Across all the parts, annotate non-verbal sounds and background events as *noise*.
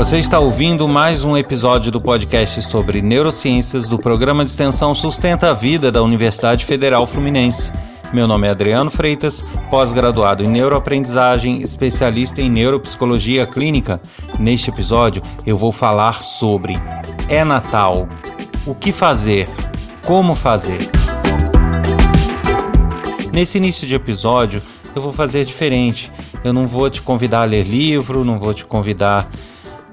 Você está ouvindo mais um episódio do podcast sobre neurociências do programa de extensão Sustenta a Vida da Universidade Federal Fluminense. Meu nome é Adriano Freitas, pós-graduado em neuroaprendizagem, especialista em neuropsicologia clínica. Neste episódio, eu vou falar sobre é Natal, o que fazer, como fazer. Nesse início de episódio, eu vou fazer diferente. Eu não vou te convidar a ler livro, não vou te convidar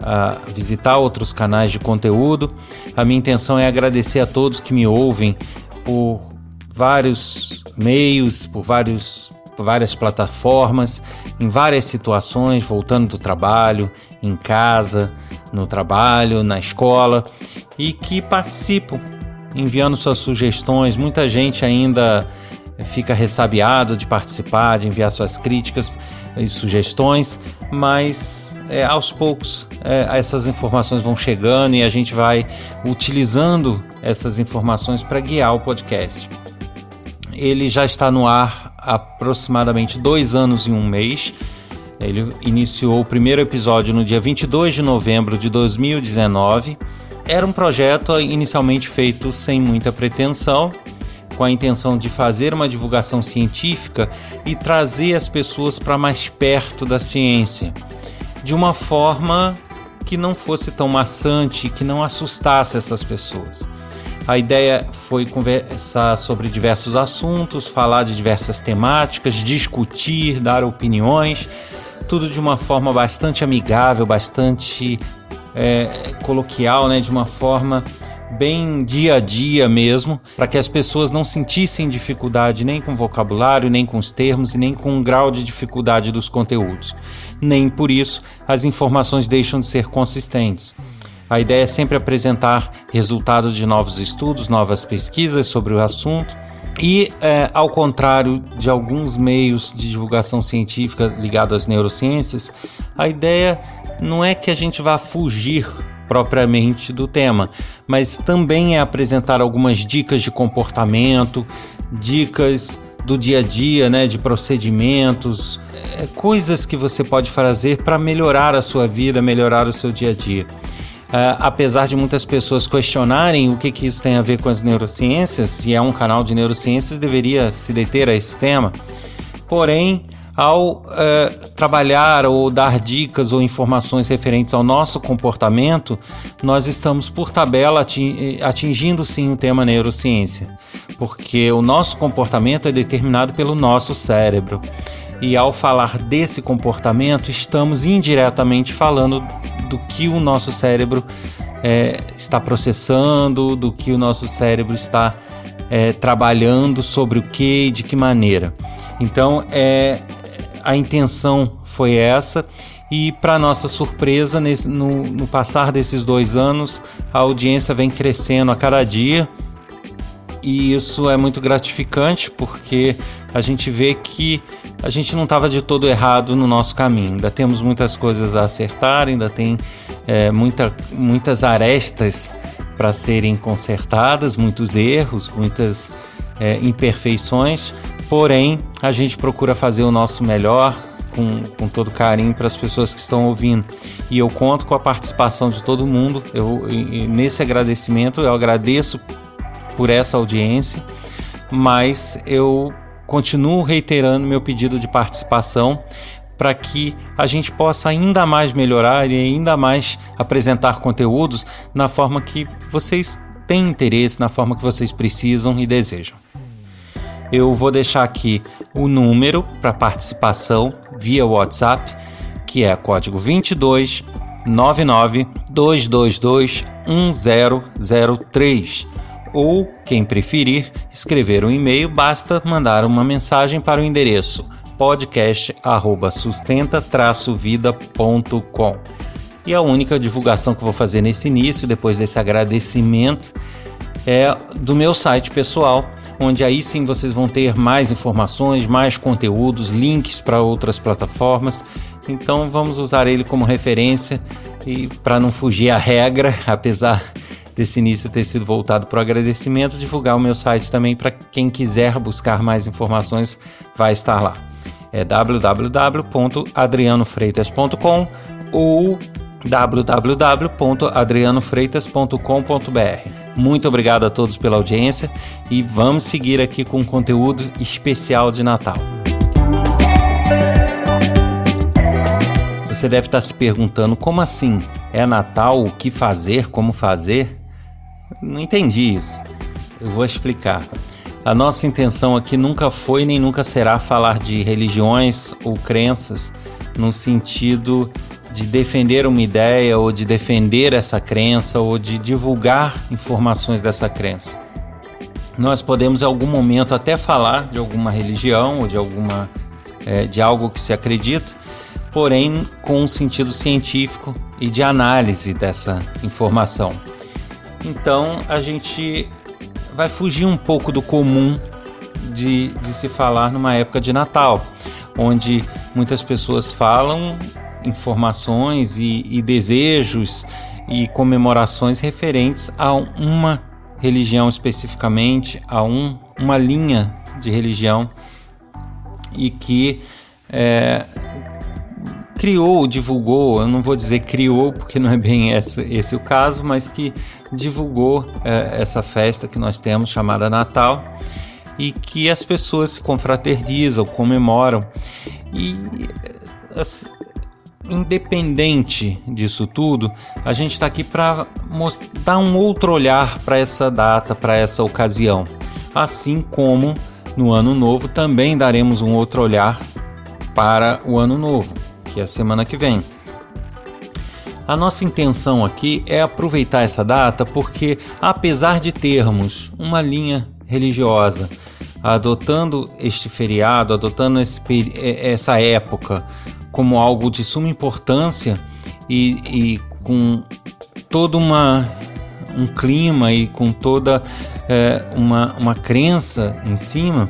a visitar outros canais de conteúdo. A minha intenção é agradecer a todos que me ouvem por vários meios, por vários várias plataformas, em várias situações, voltando do trabalho, em casa, no trabalho, na escola, e que participam, enviando suas sugestões. Muita gente ainda fica ressabiado de participar, de enviar suas críticas e sugestões, mas é, aos poucos é, essas informações vão chegando e a gente vai utilizando essas informações para guiar o podcast. Ele já está no ar há aproximadamente dois anos e um mês. Ele iniciou o primeiro episódio no dia 22 de novembro de 2019. Era um projeto inicialmente feito sem muita pretensão, com a intenção de fazer uma divulgação científica e trazer as pessoas para mais perto da ciência de uma forma que não fosse tão maçante, que não assustasse essas pessoas. A ideia foi conversar sobre diversos assuntos, falar de diversas temáticas, discutir, dar opiniões, tudo de uma forma bastante amigável, bastante é, coloquial, né? de uma forma bem dia a dia mesmo, para que as pessoas não sentissem dificuldade nem com o vocabulário, nem com os termos e nem com o grau de dificuldade dos conteúdos. Nem por isso as informações deixam de ser consistentes. A ideia é sempre apresentar resultados de novos estudos, novas pesquisas sobre o assunto. E, é, ao contrário de alguns meios de divulgação científica ligados às neurociências, a ideia não é que a gente vá fugir propriamente do tema, mas também é apresentar algumas dicas de comportamento, dicas do dia a dia, né, de procedimentos, é, coisas que você pode fazer para melhorar a sua vida, melhorar o seu dia a dia. Uh, apesar de muitas pessoas questionarem o que, que isso tem a ver com as neurociências, se é um canal de neurociências, deveria se deter a esse tema. Porém, ao uh, trabalhar ou dar dicas ou informações referentes ao nosso comportamento, nós estamos, por tabela, atingindo sim o tema neurociência, porque o nosso comportamento é determinado pelo nosso cérebro. E ao falar desse comportamento, estamos indiretamente falando do que o nosso cérebro é, está processando, do que o nosso cérebro está é, trabalhando, sobre o que e de que maneira. Então, é, a intenção foi essa. E, para nossa surpresa, nesse, no, no passar desses dois anos, a audiência vem crescendo a cada dia e isso é muito gratificante porque a gente vê que a gente não estava de todo errado no nosso caminho. Ainda temos muitas coisas a acertar, ainda tem é, muita, muitas arestas para serem consertadas, muitos erros, muitas é, imperfeições, porém a gente procura fazer o nosso melhor com, com todo carinho para as pessoas que estão ouvindo. E eu conto com a participação de todo mundo. Eu, nesse agradecimento, eu agradeço por essa audiência, mas eu continuo reiterando meu pedido de participação para que a gente possa ainda mais melhorar e ainda mais apresentar conteúdos na forma que vocês têm interesse, na forma que vocês precisam e desejam. Eu vou deixar aqui o número para participação via WhatsApp, que é código 22 99 222 1003 ou, quem preferir, escrever um e-mail, basta mandar uma mensagem para o endereço podcast@sustenta-vida.com. E a única divulgação que vou fazer nesse início, depois desse agradecimento, é do meu site pessoal, onde aí sim vocês vão ter mais informações, mais conteúdos, links para outras plataformas. Então vamos usar ele como referência e para não fugir à regra, *laughs* apesar desse início ter sido voltado para o agradecimento, divulgar o meu site também para quem quiser buscar mais informações, vai estar lá. É www.adrianofreitas.com ou www.adrianofreitas.com.br. Muito obrigado a todos pela audiência e vamos seguir aqui com um conteúdo especial de Natal. Você deve estar se perguntando como assim? É Natal? O que fazer? Como fazer? Não entendi isso. Eu vou explicar. A nossa intenção aqui nunca foi nem nunca será falar de religiões ou crenças no sentido de defender uma ideia ou de defender essa crença ou de divulgar informações dessa crença. Nós podemos em algum momento até falar de alguma religião ou de alguma é, de algo que se acredita, porém com um sentido científico e de análise dessa informação. Então a gente vai fugir um pouco do comum de, de se falar numa época de Natal, onde muitas pessoas falam informações e, e desejos e comemorações referentes a uma religião especificamente, a um, uma linha de religião e que é, criou, divulgou, eu não vou dizer criou porque não é bem esse, esse o caso, mas que divulgou é, essa festa que nós temos chamada Natal e que as pessoas se confraternizam, comemoram e independente disso tudo, a gente está aqui para dar um outro olhar para essa data, para essa ocasião, assim como no Ano Novo também daremos um outro olhar para o Ano Novo que é a semana que vem. A nossa intenção aqui é aproveitar essa data porque, apesar de termos uma linha religiosa adotando este feriado, adotando esse, essa época como algo de suma importância e, e com todo uma, um clima e com toda é, uma, uma crença em cima,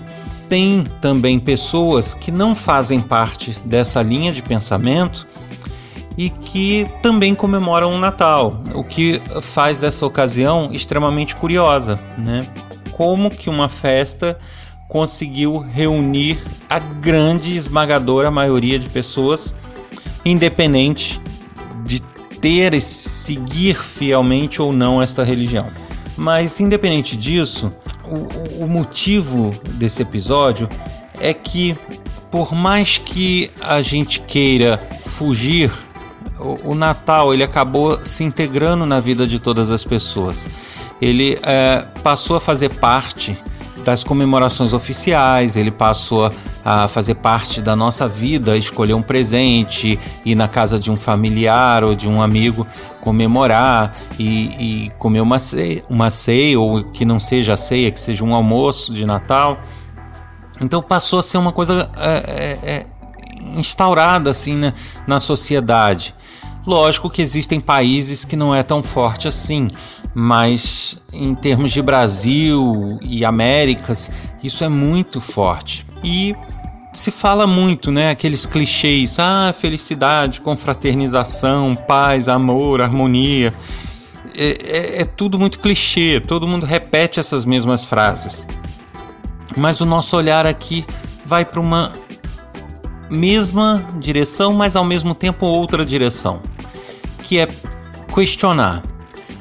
tem também pessoas que não fazem parte dessa linha de pensamento e que também comemoram o Natal, o que faz dessa ocasião extremamente curiosa, né? Como que uma festa conseguiu reunir a grande esmagadora maioria de pessoas, independente de ter e seguir fielmente ou não esta religião. Mas independente disso, o, o motivo desse episódio é que, por mais que a gente queira fugir, o, Natal ele acabou se integrando na vida de todas as pessoas. Ele é, passou a fazer parte das comemorações oficiais, ele passou a fazer parte da nossa vida, escolher um presente, ir na casa de um familiar ou de um amigo comemorar e, e comer uma ceia, uma ceia, ou que não seja ceia, que seja um almoço de Natal. Então passou a ser uma coisa é, é, é instaurada assim né, na sociedade. Lógico que existem países que não é tão forte assim, mas em termos de Brasil e Américas, isso é muito forte. E se fala muito, né? Aqueles clichês, ah, felicidade, confraternização, paz, amor, harmonia. É, é, é, tudo muito clichê, todo mundo repete essas mesmas frases. Mas o nosso olhar aqui vai para uma mesma direção, mas ao mesmo tempo outra direção, que é questionar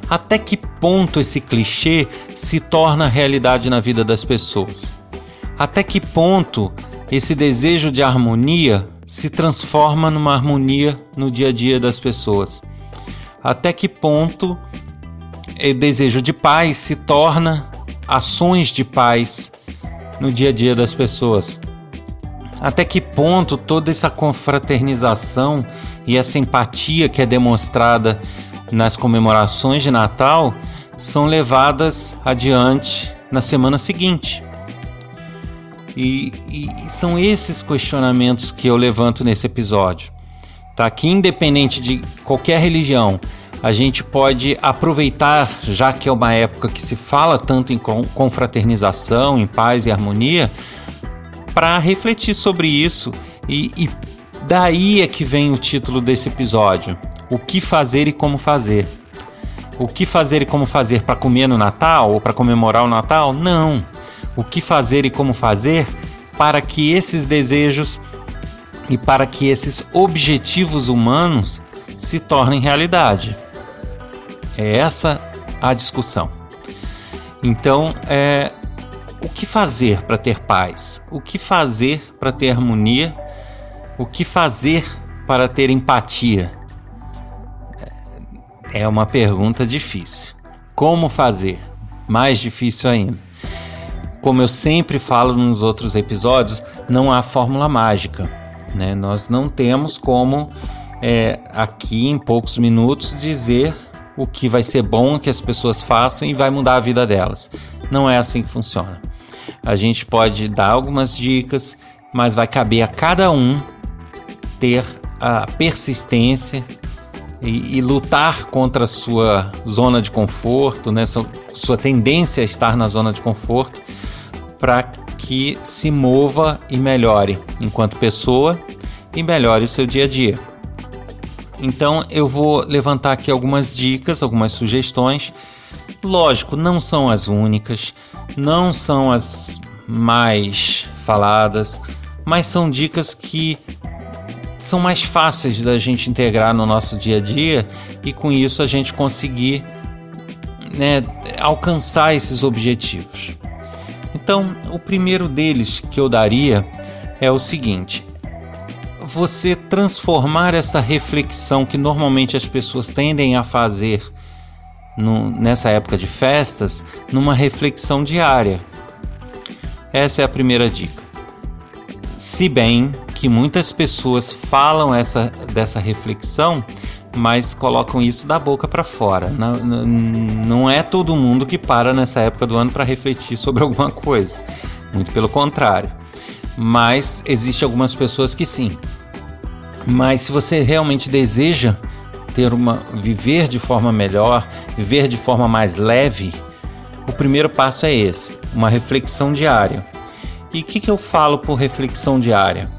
até que ponto esse clichê se torna realidade na vida das pessoas? Até que ponto esse desejo de harmonia se transforma numa harmonia no dia a dia das pessoas? Até que ponto o desejo de paz se torna ações de paz no dia a dia das pessoas? Até que ponto toda essa confraternização e essa empatia que é demonstrada nas comemorações de Natal são levadas adiante na semana seguinte. E, e, são esses questionamentos que eu levanto nesse episódio. Tá? Que independente de qualquer religião, a gente pode aproveitar, já que é uma época que se fala tanto em confraternização, em paz e harmonia, para refletir sobre isso. E, e daí é que vem o título desse episódio: o que fazer e como fazer. O que fazer e como fazer para comer no Natal ou para comemorar o Natal? Não. O que fazer e como fazer para que esses desejos e para que esses objetivos humanos se tornem realidade. É essa a discussão. Então, é, o que fazer para ter paz? O que fazer para ter harmonia? O que fazer para ter empatia? É uma pergunta difícil. Como fazer? Mais difícil ainda. Como eu sempre falo nos outros episódios, não há fórmula mágica. Né? Nós não temos como, é, aqui em poucos minutos, dizer o que vai ser bom que as pessoas façam e vai mudar a vida delas. Não é assim que funciona. A gente pode dar algumas dicas, mas vai caber a cada um ter a persistência e, e lutar contra a sua zona de conforto, né? sua, sua tendência a estar na zona de conforto, para que se mova e melhore enquanto pessoa e melhore o seu dia a dia. Então eu vou levantar aqui algumas dicas, algumas sugestões. Lógico, não são as únicas, não são as mais faladas, mas são dicas que são mais fáceis da gente integrar no nosso dia a dia e com isso a gente conseguir né, alcançar esses objetivos. Então, o primeiro deles que eu daria é o seguinte: você transformar essa reflexão que normalmente as pessoas tendem a fazer no, nessa época de festas numa reflexão diária. Essa é a primeira dica. Se bem que muitas pessoas falam essa, dessa reflexão, mas colocam isso da boca para fora. Não, não é todo mundo que para nessa época do ano para refletir sobre alguma coisa. Muito pelo contrário. Mas existe algumas pessoas que sim. Mas se você realmente deseja ter uma viver de forma melhor, viver de forma mais leve, o primeiro passo é esse, uma reflexão diária. E o que, que eu falo por reflexão diária?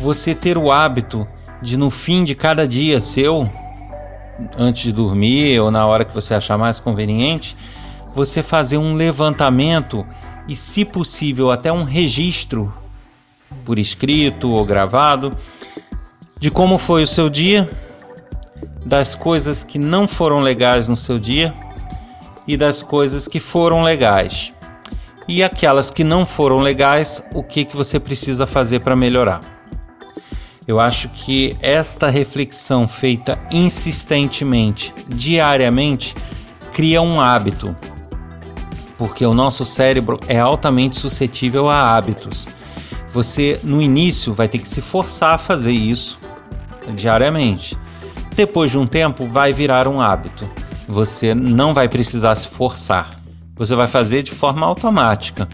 Você ter o hábito de no fim de cada dia seu, antes de dormir ou na hora que você achar mais conveniente, você fazer um levantamento e, se possível, até um registro por escrito ou gravado de como foi o seu dia, das coisas que não foram legais no seu dia e das coisas que foram legais. E aquelas que não foram legais, o que, que você precisa fazer para melhorar? Eu acho que esta reflexão feita insistentemente, diariamente, cria um hábito, porque o nosso cérebro é altamente suscetível a hábitos. Você, no início, vai ter que se forçar a fazer isso diariamente. Depois de um tempo, vai virar um hábito. Você não vai precisar se forçar. Você vai fazer de forma automática.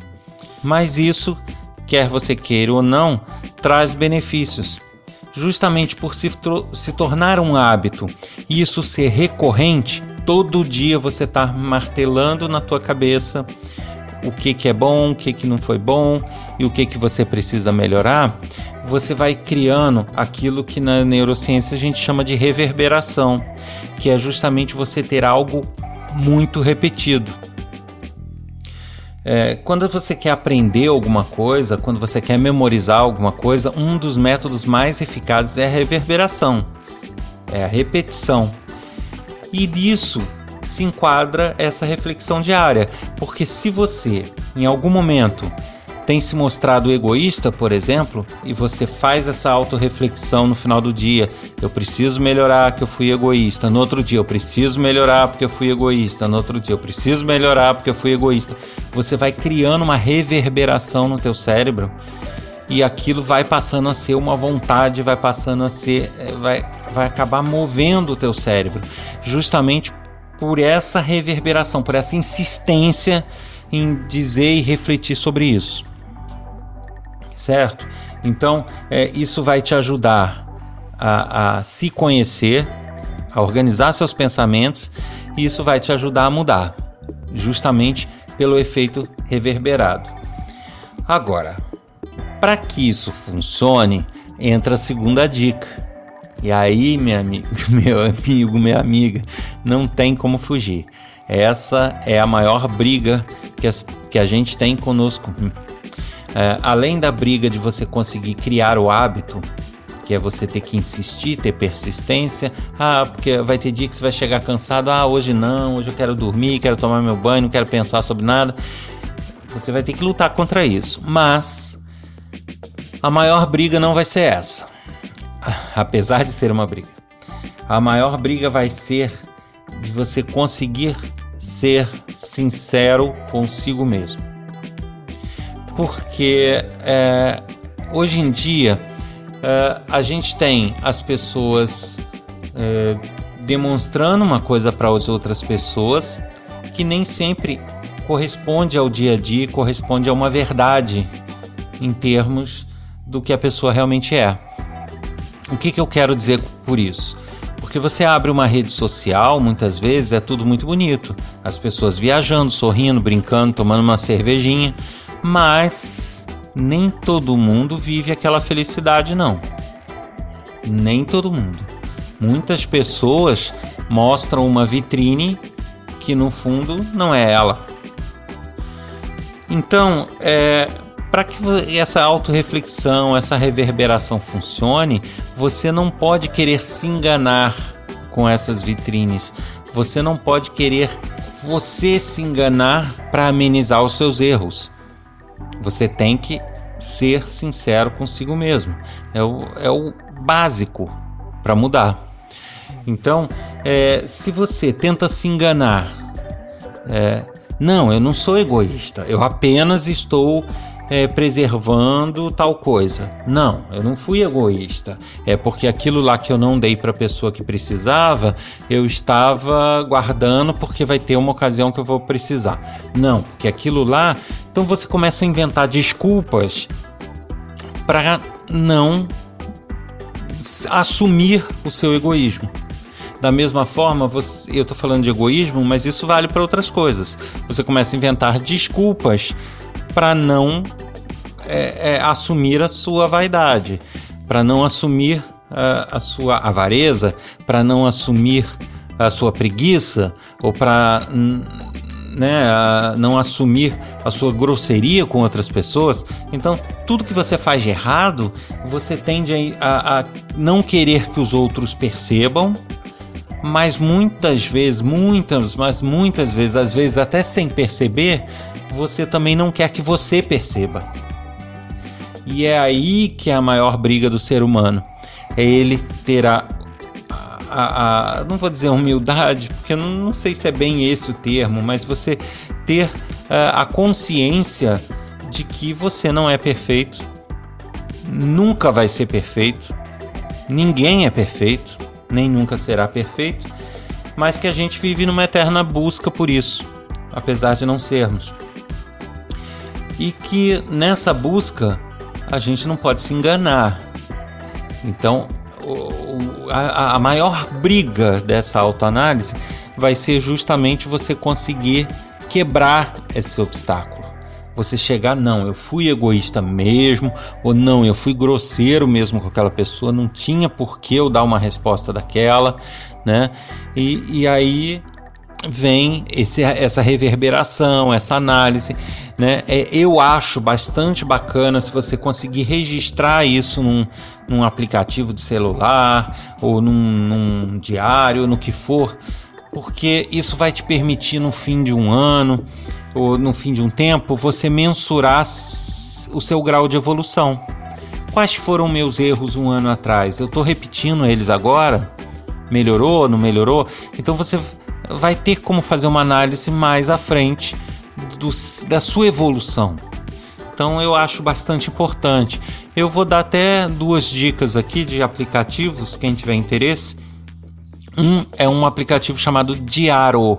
Mas isso, quer você queira ou não, traz benefícios. Justamente por se, se tornar um hábito e isso ser recorrente, todo dia você está martelando na tua cabeça o que, que é bom, o que, que não foi bom e o que, que você precisa melhorar, você vai criando aquilo que na neurociência a gente chama de reverberação, que é justamente você ter algo muito repetido. É, quando você quer aprender alguma coisa, quando você quer memorizar alguma coisa, um dos métodos mais eficazes é a reverberação, é a repetição. E disso se enquadra essa reflexão diária, porque se você em algum momento tem se mostrado egoísta, por exemplo, e você faz essa autorreflexão no final do dia, eu preciso melhorar que eu fui egoísta. No outro dia eu preciso melhorar porque eu fui egoísta. No outro dia eu preciso melhorar porque eu fui egoísta. Você vai criando uma reverberação no teu cérebro e aquilo vai passando a ser uma vontade, vai passando a ser, eh, vai, vai acabar movendo o teu cérebro, justamente por essa reverberação, por essa insistência em dizer e refletir sobre isso. Certo? Então, é, isso vai te ajudar a, a se conhecer, a organizar seus pensamentos, e isso vai te ajudar a mudar, justamente pelo efeito reverberado. Agora, para que isso funcione, entra a segunda dica e aí, minha amiga, *laughs* meu amigo, minha amiga, não tem como fugir. Essa é a maior briga que, as, que a gente tem conosco. É, além da briga de você conseguir criar o hábito, que é você ter que insistir, ter persistência. Ah, porque vai ter dia que você vai chegar cansado. Ah, hoje não, hoje eu quero dormir, quero tomar meu banho, não quero pensar sobre nada. Você vai ter que lutar contra isso. Mas a maior briga não vai ser essa. *laughs* Apesar de ser uma briga. A maior briga vai ser de você conseguir ser sincero consigo mesmo. Porque é, hoje em dia uh, a gente tem as pessoas uh, demonstrando uma coisa para as outras pessoas que nem sempre corresponde ao dia a dia, corresponde a uma verdade em termos do que a pessoa realmente é. O que, que eu quero dizer por isso? Porque você abre uma rede social, muitas vezes é tudo muito bonito. As pessoas viajando, sorrindo, brincando, tomando uma cervejinha, mas nem todo mundo vive aquela felicidade, não. Nem todo mundo. Muitas pessoas mostram uma vitrine que no fundo não é ela. Então, é, para que essa autorreflexão, essa reverberação funcione, você não pode querer se enganar com essas vitrines. Você não pode querer você se enganar para amenizar os seus erros. Você tem que ser sincero consigo mesmo. É o, é o básico para mudar. Então, é, se você tenta se enganar, é, não, eu não sou egoísta, eu apenas estou é, preservando tal coisa. Não, eu não fui egoísta. É porque aquilo lá que eu não dei para a pessoa que precisava, eu estava guardando porque vai ter uma ocasião que eu vou precisar. Não, porque aquilo lá. Então você começa a inventar desculpas para não assumir o seu egoísmo. Da mesma forma, você, eu estou falando de egoísmo, mas isso vale para outras coisas. Você começa a inventar desculpas para não é, é, assumir a sua vaidade, para não assumir a, a sua avareza, para não assumir a sua preguiça ou para né, não assumir a sua grosseria com outras pessoas. Então, tudo que você faz de errado, você tende a, a não querer que os outros percebam, mas muitas vezes, muitas, mas muitas vezes, às vezes até sem perceber, você também não quer que você perceba. E é aí que é a maior briga do ser humano. É ele ter a, a, a não vou dizer humildade, porque eu não, não, sei se é bem esse o termo, mas você ter a, a consciência de que você não é perfeito, nunca vai ser perfeito, ninguém é perfeito, nem nunca será perfeito, mas que a gente vive numa eterna busca por isso, apesar de não sermos e que nessa busca a gente não pode se enganar. Então, a, a maior briga dessa autoanálise vai ser justamente você conseguir quebrar esse obstáculo. Você chegar, não, eu fui egoísta mesmo, ou não, eu fui grosseiro mesmo com aquela pessoa, não tinha por que eu dar uma resposta daquela, né? E, e aí vem esse, essa reverberação, essa análise. Né? É, eu acho bastante bacana se você conseguir registrar isso num, num aplicativo de celular ou num, num diário, no que for, porque isso vai te permitir no fim de um ano ou no fim de um tempo você mensurar o seu grau de evolução. Quais foram meus erros um ano atrás? Eu estou repetindo eles agora? Melhorou? Não melhorou? Então você vai ter como fazer uma análise mais à frente do, da sua evolução. Então eu acho bastante importante. Eu vou dar até duas dicas aqui de aplicativos, quem tiver interesse. Um é um aplicativo chamado Diaro,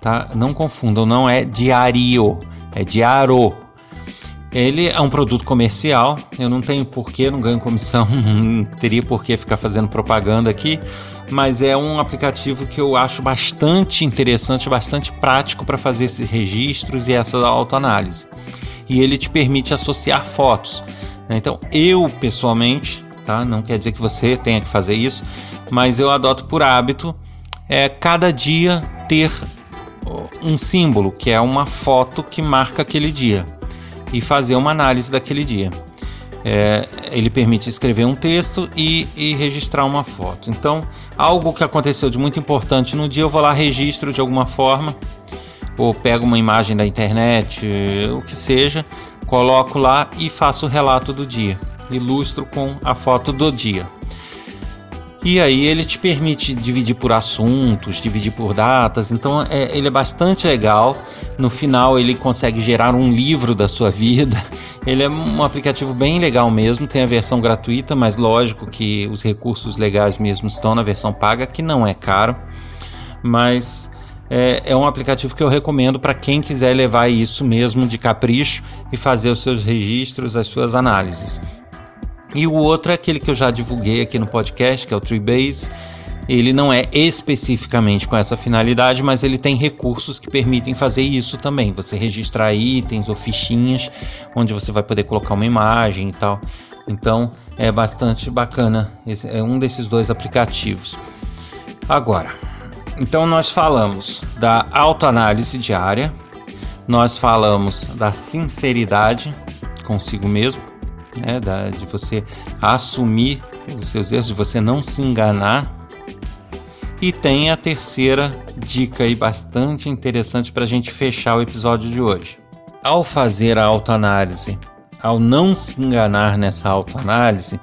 tá? Não confundam, não é Diario, é Diaro. Ele é um produto comercial, eu não tenho porquê, não ganho comissão, *laughs* não teria porquê ficar fazendo propaganda aqui, mas é um aplicativo que eu acho bastante interessante, bastante prático para fazer esses registros e essa autoanálise. E ele te permite associar fotos. Né? Então, eu pessoalmente, tá? não quer dizer que você tenha que fazer isso, mas eu adoto por hábito é, cada dia ter um símbolo, que é uma foto que marca aquele dia, e fazer uma análise daquele dia. É, ele permite escrever um texto e, e, registrar uma foto. Então, algo que aconteceu de muito importante no dia, eu vou lá, registro de alguma forma, ou pego uma imagem da internet, o que seja, coloco lá e faço o relato do dia. Ilustro com a foto do dia. E aí ele te permite dividir por assuntos, dividir por datas, então é, ele é bastante legal. No final ele consegue gerar um livro da sua vida. *laughs* Ele é um aplicativo bem legal mesmo, tem a versão gratuita, mas lógico que os recursos legais mesmo estão na versão paga, que não é caro. Mas é, é um aplicativo que eu recomendo para quem quiser levar isso mesmo de capricho e fazer os seus registros, as suas análises. E o outro é aquele que eu já divulguei aqui no podcast, que é o Treebase. Ele não é especificamente com essa finalidade, mas ele tem recursos que permitem fazer isso também. Você registrar itens ou fichinhas, onde você vai poder colocar uma imagem e tal. Então é bastante bacana. Esse é um desses dois aplicativos. Agora, então nós falamos da autoanálise diária, nós falamos da sinceridade consigo mesmo né, da, de você assumir os seus erros, de você não se enganar. E tem a terceira dica aí bastante interessante para a gente fechar o episódio de hoje. Ao fazer a autoanálise, ao não se enganar nessa autoanálise,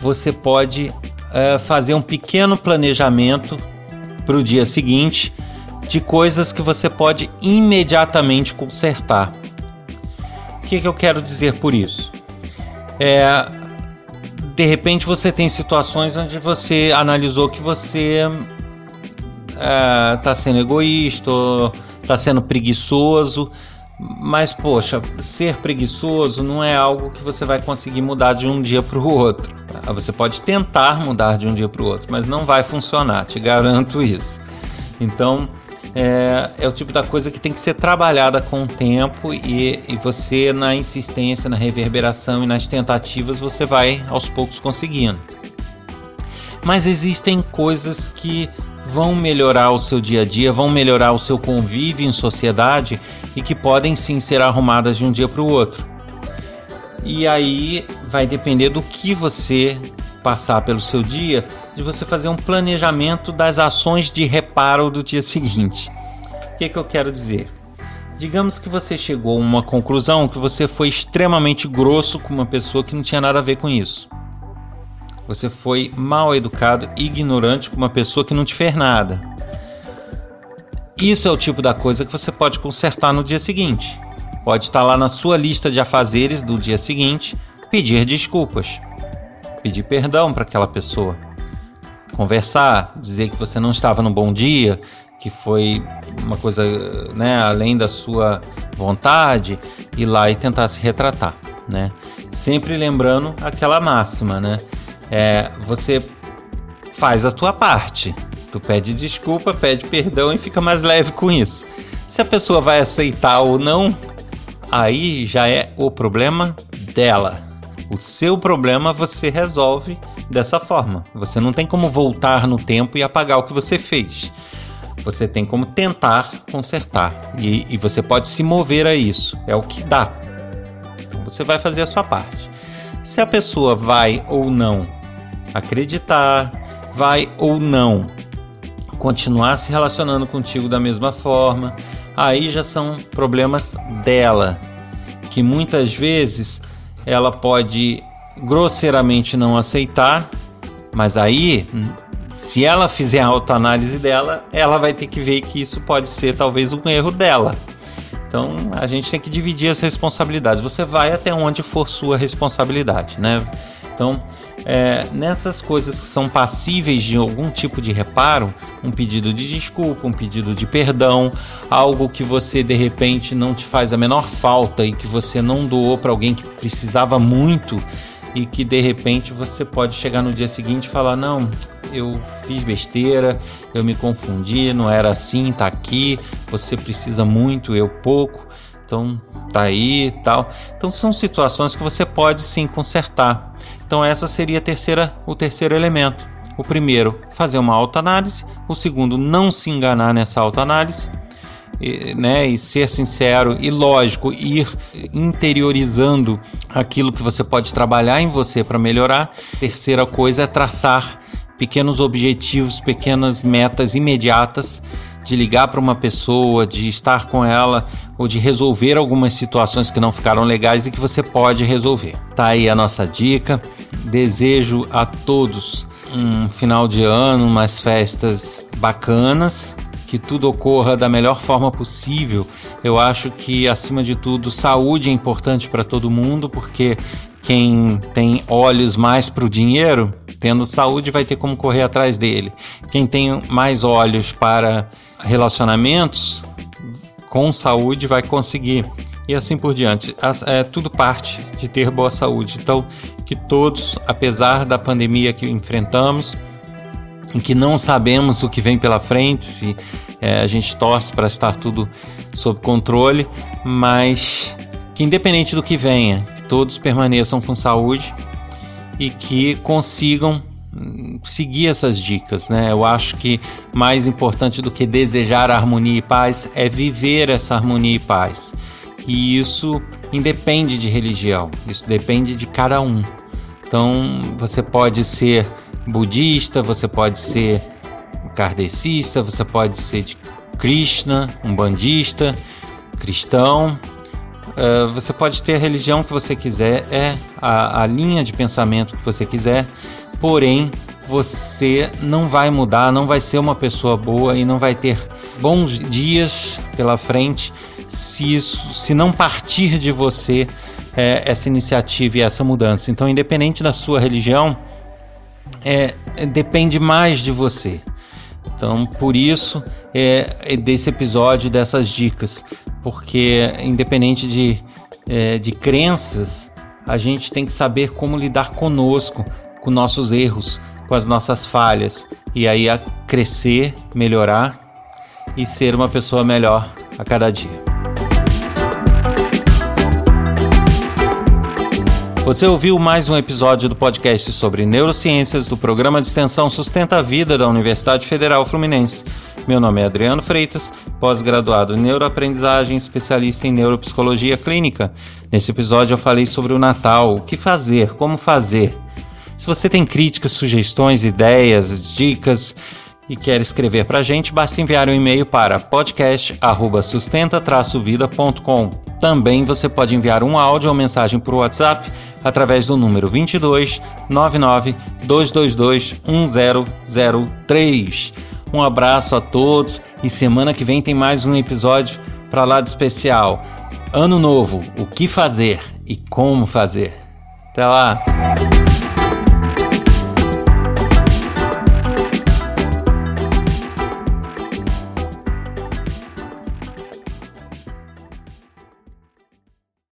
você pode uh, fazer um pequeno planejamento para o dia seguinte de coisas que você pode imediatamente consertar. O que, que eu quero dizer por isso? É, de repente você tem situações onde você analisou que você está é, sendo egoísta, está sendo preguiçoso, mas poxa, ser preguiçoso não é algo que você vai conseguir mudar de um dia para o outro. Você pode tentar mudar de um dia para o outro, mas não vai funcionar, te garanto isso. Então é, é, o tipo da coisa que tem que ser trabalhada com o tempo e, e você na insistência, na reverberação e nas tentativas você vai aos poucos conseguindo. Mas existem coisas que vão melhorar o seu dia a dia, vão melhorar o seu convívio em sociedade e que podem sim ser arrumadas de um dia para o outro. E aí vai depender do que você passar pelo seu dia, de você fazer um planejamento das ações de reparo do dia seguinte. O que, é que eu quero dizer? Digamos que você chegou a uma conclusão que você foi extremamente grosso com uma pessoa que não tinha nada a ver com isso. Você foi mal educado e ignorante com uma pessoa que não te fez nada. Isso é o tipo da coisa que você pode consertar no dia seguinte. Pode estar lá na sua lista de afazeres do dia seguinte pedir desculpas pedir perdão para aquela pessoa, conversar, dizer que você não estava no bom dia, que foi uma coisa né, além da sua vontade, ir lá e tentar se retratar, né? Sempre lembrando aquela máxima, né? É, você faz a tua parte, tu pede desculpa, pede perdão e fica mais leve com isso. Se a pessoa vai aceitar ou não, aí já é o problema dela. O seu problema você resolve dessa forma. Você não tem como voltar no tempo e apagar o que você fez. Você tem como tentar consertar. E, e você pode se mover a isso. É o que dá. Então você vai fazer a sua parte. Se a pessoa vai ou não acreditar, vai ou não continuar se relacionando contigo da mesma forma, aí já são problemas dela, que muitas vezes ela pode grosseiramente não aceitar, mas aí, se ela fizer a autoanálise dela, ela vai ter que ver que isso pode ser talvez um erro dela. Então a gente tem que dividir as responsabilidades. Você vai até onde for sua responsabilidade, né? Então, é, nessas coisas que são passíveis de algum tipo de reparo, um pedido de desculpa, um pedido de perdão, algo que você de repente não te faz a menor falta e que você não doou para alguém que precisava muito e que de repente você pode chegar no dia seguinte e falar: Não, eu fiz besteira, eu me confundi, não era assim, tá aqui, você precisa muito, eu pouco. Então tá aí tal. Então são situações que você pode sim consertar. Então essa seria terceira, o terceiro elemento. O primeiro, fazer uma autoanálise. O segundo, não se enganar nessa autoanálise. né, e ser sincero e lógico, ir interiorizando aquilo que você pode trabalhar em você para melhorar. Terceira coisa é traçar pequenos objetivos, pequenas metas imediatas de ligar para uma pessoa, de estar com ela ou de resolver algumas situações que não ficaram legais e que você pode resolver. Tá aí a nossa dica. Desejo a todos um final de ano, umas festas bacanas, que tudo ocorra da melhor forma possível. Eu acho que acima de tudo, saúde é importante para todo mundo, porque quem tem olhos mais para o dinheiro, tendo saúde, vai ter como correr atrás dele. Quem tem mais olhos para relacionamentos, com saúde vai conseguir. E assim por diante. É tudo parte de ter boa saúde. Então, que todos, apesar da pandemia que enfrentamos, em que não sabemos o que vem pela frente, se é, a gente torce para estar tudo sob controle, mas que independente do que venha, todos permaneçam com saúde e que consigam seguir essas dicas, né? Eu acho que mais importante do que desejar harmonia e paz é viver essa harmonia e paz. E isso independe de religião, isso depende de cada um. Então, você pode ser budista, você pode ser kardecista, você pode ser de Krishna, um bandista, cristão. Uh, você pode ter a religião que você quiser, é a, a linha de pensamento que você quiser, porém você não vai mudar, não vai ser uma pessoa boa e não vai ter bons dias pela frente se isso, se não partir de você é, essa iniciativa e essa mudança. Então, independente da sua religião, é, depende mais de você. Então, por isso é desse episódio, dessas dicas, porque independente de, é, de crenças, a gente tem que saber como lidar conosco, com nossos erros, com as nossas falhas, e aí a crescer, melhorar e ser uma pessoa melhor a cada dia. Você ouviu mais um episódio do podcast sobre neurociências do programa de extensão Sustenta a Vida da Universidade Federal Fluminense. Meu nome é Adriano Freitas, pós-graduado em neuroaprendizagem, especialista em neuropsicologia clínica. Nesse episódio eu falei sobre o Natal, o que fazer, como fazer. Se você tem críticas, sugestões, ideias, dicas e quer escrever para a gente, basta enviar um e-mail para podcast@sustenta-vida.com. Também você pode enviar um áudio ou mensagem por WhatsApp através do número 22 99 222 1003. Um abraço a todos e semana que vem tem mais um episódio para lá de especial. Ano novo, o que fazer e como fazer. Até lá!